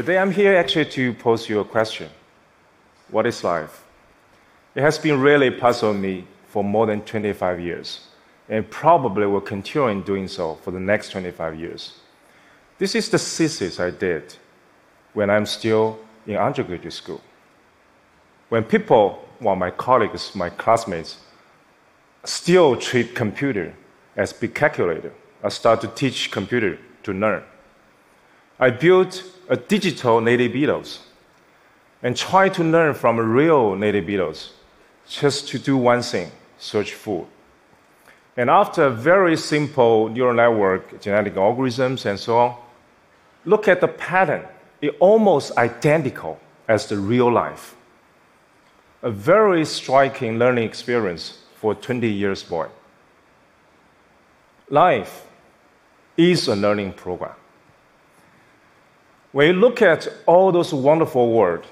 Today I'm here actually to pose you a question What is life? It has been really puzzling me for more than 25 years, and probably will continue in doing so for the next 25 years. This is the thesis I did when I'm still in undergraduate school. When people, well, my colleagues, my classmates, still treat computer as big calculator, I start to teach computer to learn. I built a digital native beetles and tried to learn from a real native beetles just to do one thing search food. And after very simple neural network, genetic algorithms, and so on, look at the pattern. It's almost identical as the real life. A very striking learning experience for a 20 years boy. Life is a learning program. When you look at all those wonderful words,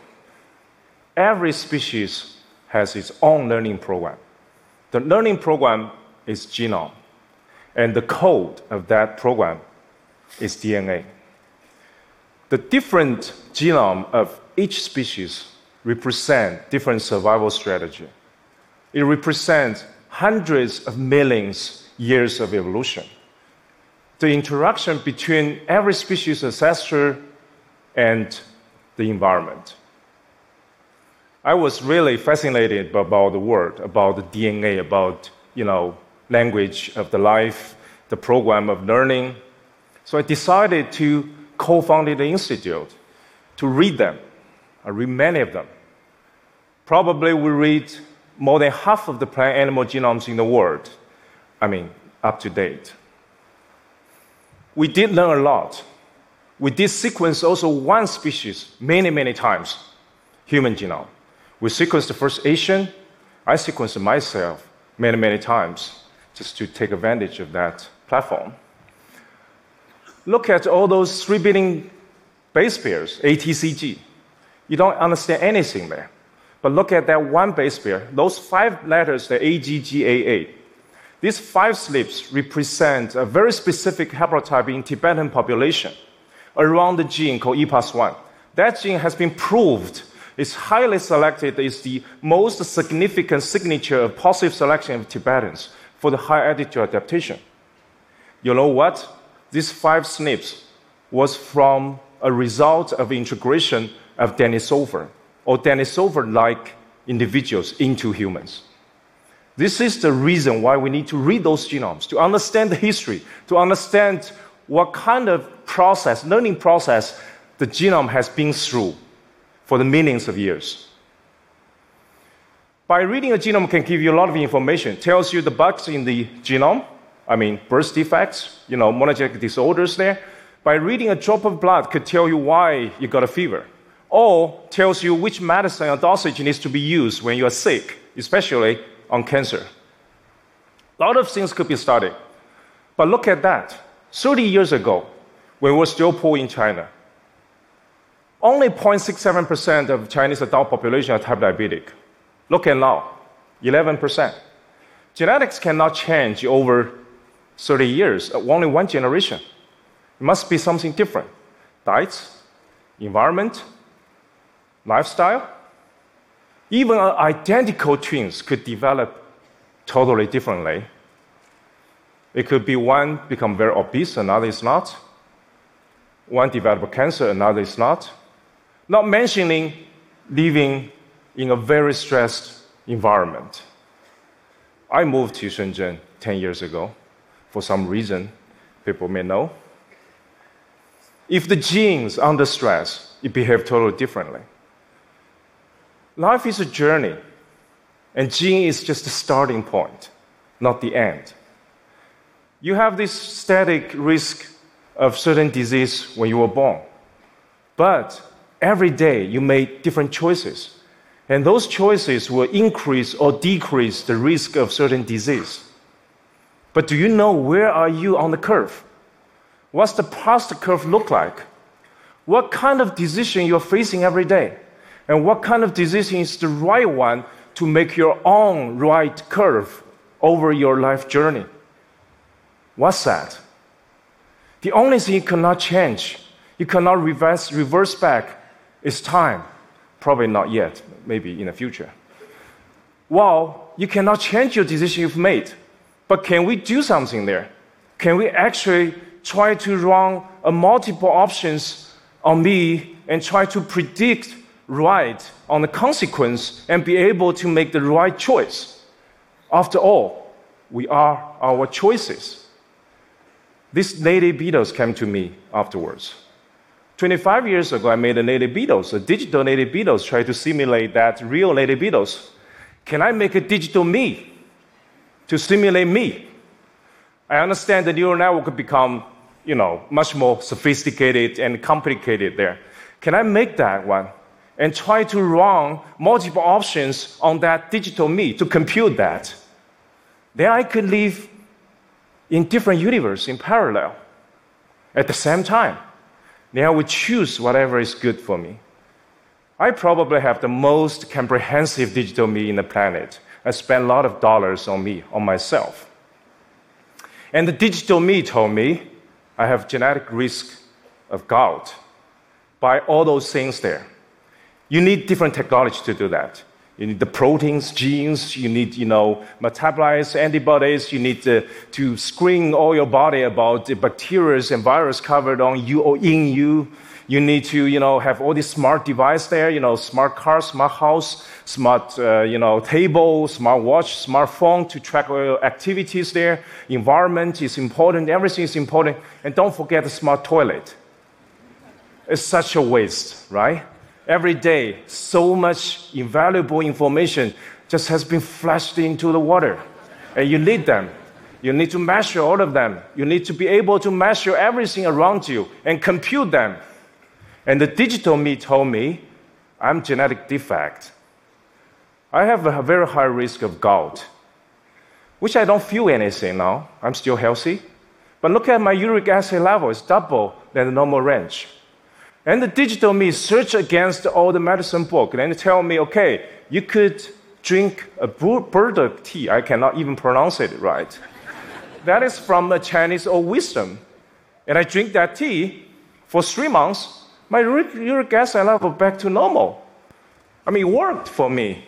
every species has its own learning program. The learning program is genome, and the code of that program is DNA. The different genome of each species represent different survival strategy. It represents hundreds of millions years of evolution. The interaction between every species ancestor and the environment. I was really fascinated about the word, about the DNA, about you know language of the life, the program of learning. So I decided to co-found the institute to read them. I read many of them. Probably we read more than half of the plant animal genomes in the world. I mean, up to date. We did learn a lot we did sequence also one species many, many times, human genome. We sequenced the first Asian. I sequenced myself many, many times just to take advantage of that platform. Look at all those three billion base pairs, ATCG. You don't understand anything there. But look at that one base pair, those five letters, the AGGAA. These five SNPs represent a very specific haplotype in Tibetan population around the gene called EPAS1. That gene has been proved is highly selected, is the most significant signature of positive selection of Tibetans for the high altitude adaptation. You know what? These five SNPs was from a result of integration of Denisova or Denisova-like individuals into humans. This is the reason why we need to read those genomes to understand the history, to understand what kind of process, learning process, the genome has been through for the millions of years. By reading a genome can give you a lot of information. Tells you the bugs in the genome, I mean birth defects, you know, monogenic disorders there. By reading a drop of blood could tell you why you got a fever. Or tells you which medicine or dosage needs to be used when you are sick, especially on cancer. A lot of things could be studied. But look at that. 30 years ago, when we were still poor in China, only 0.67% of Chinese adult population are type diabetic. Look at now, 11%. Genetics cannot change over 30 years, uh, only one generation. It must be something different. Diets, environment, lifestyle. Even identical twins could develop totally differently it could be one become very obese, another is not. One develop cancer, another is not. Not mentioning living in a very stressed environment. I moved to Shenzhen 10 years ago for some reason people may know. If the genes under stress, it behave totally differently. Life is a journey, and gene is just the starting point, not the end. You have this static risk of certain disease when you were born. But every day you make different choices. And those choices will increase or decrease the risk of certain disease. But do you know where are you on the curve? What's the past curve look like? What kind of decision you're facing every day? And what kind of decision is the right one to make your own right curve over your life journey? What's that? The only thing you cannot change You cannot reverse, reverse back. is time. Probably not yet, maybe in the future. Well, you cannot change your decision you've made. But can we do something there? Can we actually try to run a multiple options on me and try to predict right on the consequence and be able to make the right choice? After all, we are our choices. These native beetles came to me afterwards. 25 years ago, I made a native beetles, a digital native beetles, try to simulate that real native Beatles. Can I make a digital me to simulate me? I understand the neural network could become, you know, much more sophisticated and complicated there. Can I make that one and try to run multiple options on that digital me to compute that? Then I could live in different universe in parallel at the same time. Then I would choose whatever is good for me. I probably have the most comprehensive digital me in the planet. I spend a lot of dollars on me, on myself. And the digital me told me I have genetic risk of gout by all those things there. You need different technology to do that. You need the proteins, genes, you need, you know, metabolites, antibodies, you need to, to screen all your body about the bacteria and virus covered on you or in you. You need to, you know, have all these smart device there, you know, smart car, smart house, smart, uh, you know, table, smart watch, smartphone to track all your activities there. Environment is important, everything is important. And don't forget the smart toilet. It's such a waste, right? Every day, so much invaluable information just has been flushed into the water. And you need them. You need to measure all of them. You need to be able to measure everything around you and compute them. And the digital me told me I'm genetic defect. I have a very high risk of gout, which I don't feel anything now. I'm still healthy. But look at my uric acid level, it's double than the normal range. And the digital me search against all the medicine book and tell me, okay, you could drink a burdock tea. I cannot even pronounce it right. that is from a Chinese old wisdom. And I drink that tea for three months. My uric acid level back to normal. I mean, it worked for me.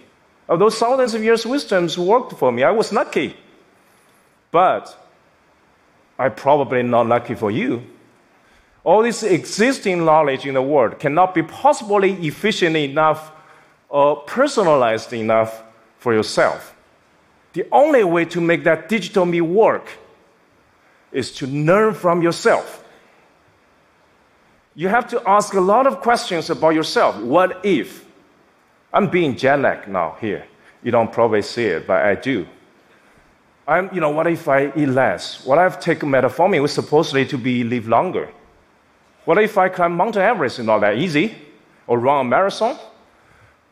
Of those thousands of years wisdoms worked for me. I was lucky. But I probably not lucky for you all this existing knowledge in the world cannot be possibly efficient enough or personalized enough for yourself. The only way to make that digital me work is to learn from yourself. You have to ask a lot of questions about yourself. What if? I'm being jet lagged now here. You don't probably see it, but I do. I'm, you know, what if I eat less? What if I take metformin, which supposedly to be live longer? What if I climb Mount Everest? It's not that easy. Or run a marathon?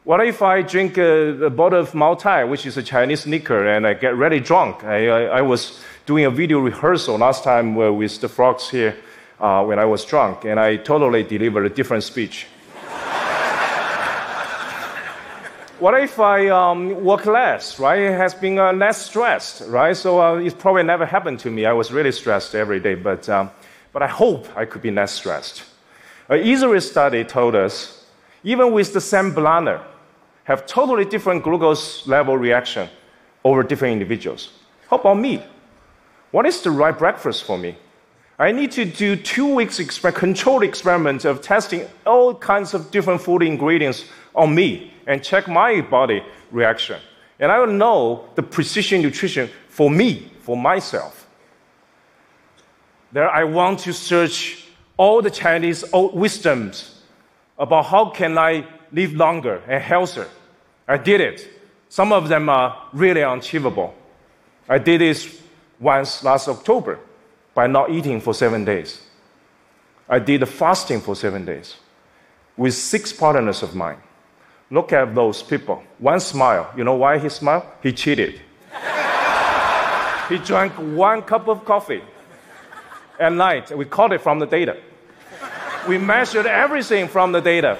What if I drink a, a bottle of Moutai, which is a Chinese liquor, and I get really drunk? I, I, I was doing a video rehearsal last time with the frogs here uh, when I was drunk, and I totally delivered a different speech. what if I um, work less, right? It has been uh, less stressed, right? So uh, it probably never happened to me. I was really stressed every day, but um, but I hope I could be less stressed. An Israeli study told us even with the same bladder, have totally different glucose level reaction over different individuals. How about me? What is the right breakfast for me? I need to do two weeks exper- controlled experiment of testing all kinds of different food ingredients on me and check my body reaction. And I will know the precision nutrition for me, for myself. There, I want to search all the Chinese old wisdoms about how can I live longer and healthier. I did it. Some of them are really unachievable. I did this once last October by not eating for seven days. I did fasting for seven days with six partners of mine. Look at those people. One smile. You know why he smiled? He cheated. he drank one cup of coffee at night. We caught it from the data. We measured everything from the data.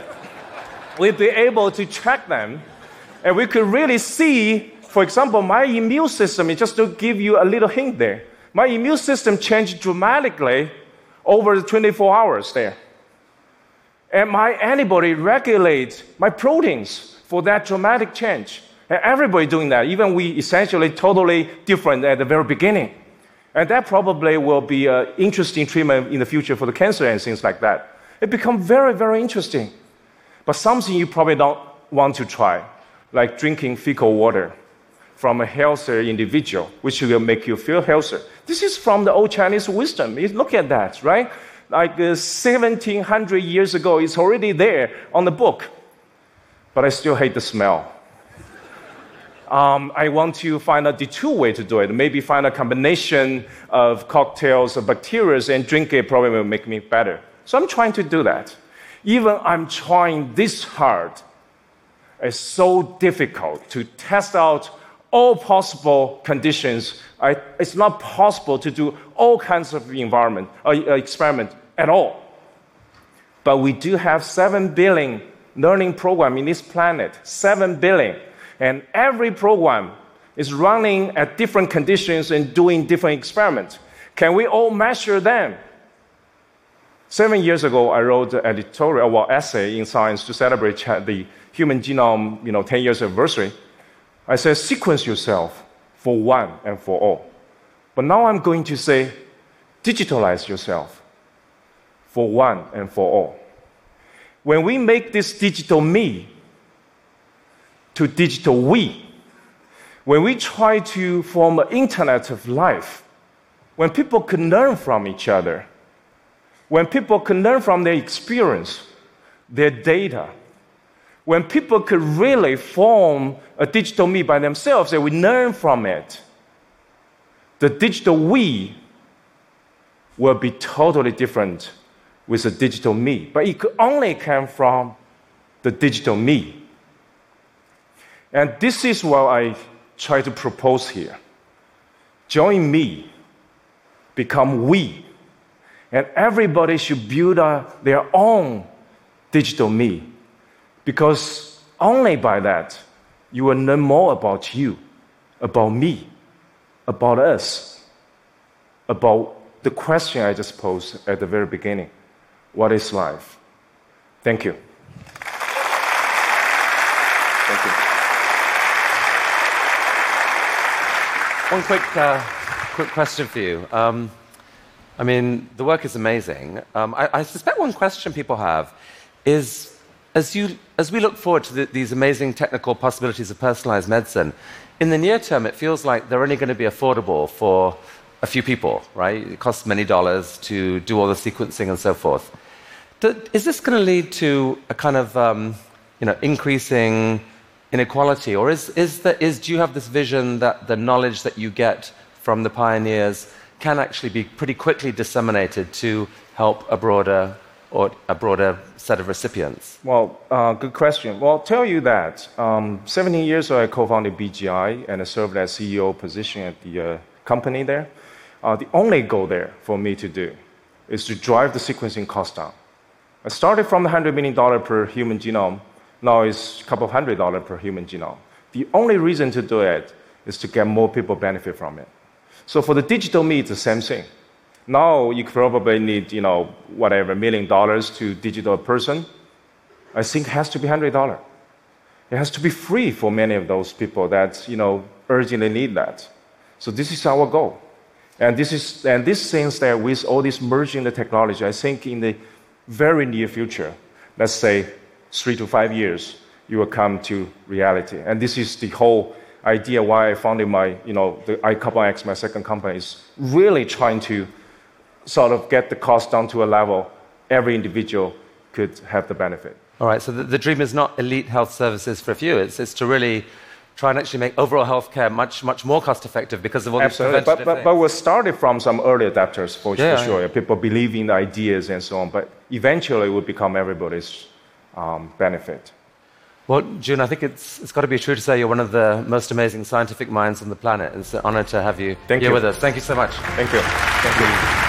We'd be able to track them, and we could really see, for example, my immune system, just to give you a little hint there, my immune system changed dramatically over the 24 hours there. And my antibody regulates my proteins for that dramatic change. And everybody doing that, even we essentially totally different at the very beginning. And that probably will be an interesting treatment in the future for the cancer and things like that. It becomes very, very interesting. But something you probably don't want to try, like drinking fecal water from a healthier individual, which will make you feel healthier. This is from the old Chinese wisdom. Look at that, right? Like uh, 1700 years ago, it's already there on the book. But I still hate the smell. Um, I want to find a detour way to do it. Maybe find a combination of cocktails of bacteria and drink it probably will make me better. So I'm trying to do that. Even I'm trying this hard, it's so difficult to test out all possible conditions. I, it's not possible to do all kinds of environment uh, experiment at all. But we do have seven billion learning program in this planet. Seven billion, and every program is running at different conditions and doing different experiments. Can we all measure them? Seven years ago, I wrote an editorial, well, essay in Science to celebrate the human genome, you know, 10 years anniversary. I said, sequence yourself for one and for all. But now I'm going to say, digitalize yourself for one and for all. When we make this digital me to digital we, when we try to form an internet of life, when people can learn from each other, when people can learn from their experience, their data, when people could really form a digital me by themselves and we learn from it, the digital we will be totally different with the digital me. But it could only come from the digital me. And this is what I try to propose here. Join me, become we, and everybody should build a, their own digital me because only by that you will learn more about you, about me, about us, about the question I just posed at the very beginning what is life? Thank you. Thank you. One quick, uh, quick question for you. Um, I mean, the work is amazing. Um, I, I suspect one question people have is as, you, as we look forward to the, these amazing technical possibilities of personalized medicine, in the near term, it feels like they're only going to be affordable for a few people, right? It costs many dollars to do all the sequencing and so forth. Is this going to lead to a kind of um, you know, increasing inequality? Or is, is, the, is, do you have this vision that the knowledge that you get from the pioneers can actually be pretty quickly disseminated to help a broader or a broader set of recipients? Well, uh, good question. Well, I'll tell you that um, 17 years ago, I co-founded BGI and I served as CEO position at the uh, company there. Uh, the only goal there for me to do is to drive the sequencing cost down. I started from the $100 million per human genome. Now it's a couple of hundred dollars per human genome. The only reason to do it is to get more people benefit from it. So for the digital me, it's the same thing. Now you probably need, you know, whatever, million dollars to digital person. I think it has to be hundred dollar. It has to be free for many of those people that, you know, urgently need that. So this is our goal. And this is and this things that with all this merging the technology, I think in the very near future, let's say three to five years, you will come to reality. And this is the whole idea why I founded my, you know, the iCarbonX, my second company, is really trying to sort of get the cost down to a level every individual could have the benefit. All right, so the, the dream is not elite health services for a few, it's, it's to really try and actually make overall healthcare much, much more cost effective because of all Absolutely. these preventative but, but, but, we started from some early adapters for, yeah, for sure. Yeah. People believe in the ideas and so on, but eventually it will become everybody's um, benefit. Well, Jun, I think it's, it's got to be true to say you're one of the most amazing scientific minds on the planet. It's an honor to have you Thank here you. with us. Thank you so much. Thank you. Thank you.